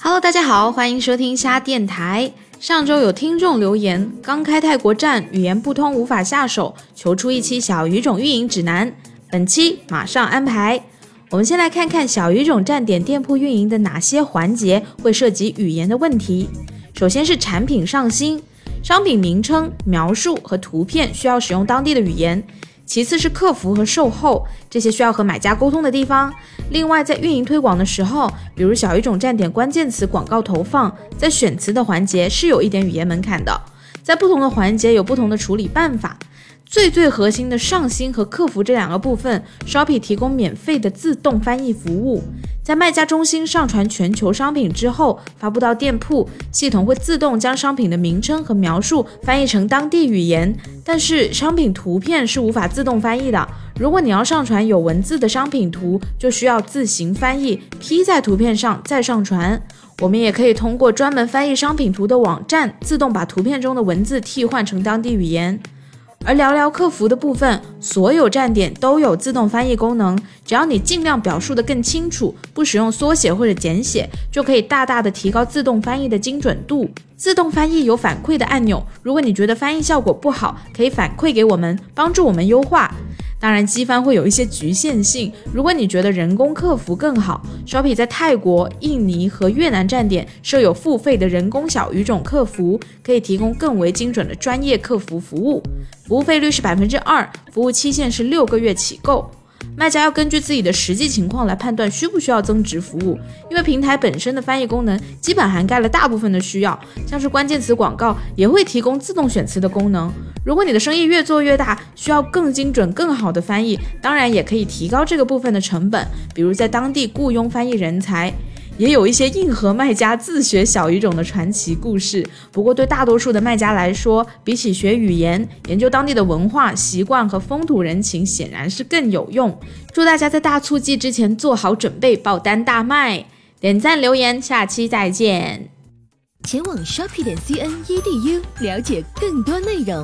Hello，大家好，欢迎收听虾电台。上周有听众留言，刚开泰国站，语言不通无法下手，求出一期小语种运营指南。本期马上安排。我们先来看看小语种站点店铺运营的哪些环节会涉及语言的问题。首先是产品上新，商品名称、描述和图片需要使用当地的语言。其次是客服和售后，这些需要和买家沟通的地方。另外，在运营推广的时候，比如小语种站点关键词广告投放，在选词的环节是有一点语言门槛的，在不同的环节有不同的处理办法。最最核心的上新和客服这两个部分，Shopee 提供免费的自动翻译服务。在卖家中心上传全球商品之后，发布到店铺，系统会自动将商品的名称和描述翻译成当地语言。但是商品图片是无法自动翻译的。如果你要上传有文字的商品图，就需要自行翻译，P 在图片上再上传。我们也可以通过专门翻译商品图的网站，自动把图片中的文字替换成当地语言。而聊聊客服的部分，所有站点都有自动翻译功能，只要你尽量表述的更清楚，不使用缩写或者简写，就可以大大的提高自动翻译的精准度。自动翻译有反馈的按钮，如果你觉得翻译效果不好，可以反馈给我们，帮助我们优化。当然，机翻会有一些局限性。如果你觉得人工客服更好，Shopee 在泰国、印尼和越南站点设有付费的人工小语种客服，可以提供更为精准的专业客服服务，服务费率是百分之二，服务期限是六个月起购。卖家要根据自己的实际情况来判断需不需要增值服务，因为平台本身的翻译功能基本涵盖了大部分的需要，像是关键词广告也会提供自动选词的功能。如果你的生意越做越大，需要更精准、更好的翻译，当然也可以提高这个部分的成本，比如在当地雇佣翻译人才。也有一些硬核卖家自学小语种的传奇故事。不过，对大多数的卖家来说，比起学语言，研究当地的文化习惯和风土人情显然是更有用。祝大家在大促季之前做好准备，爆单大卖！点赞留言，下期再见。前往 shopping 点 cn edu 了解更多内容。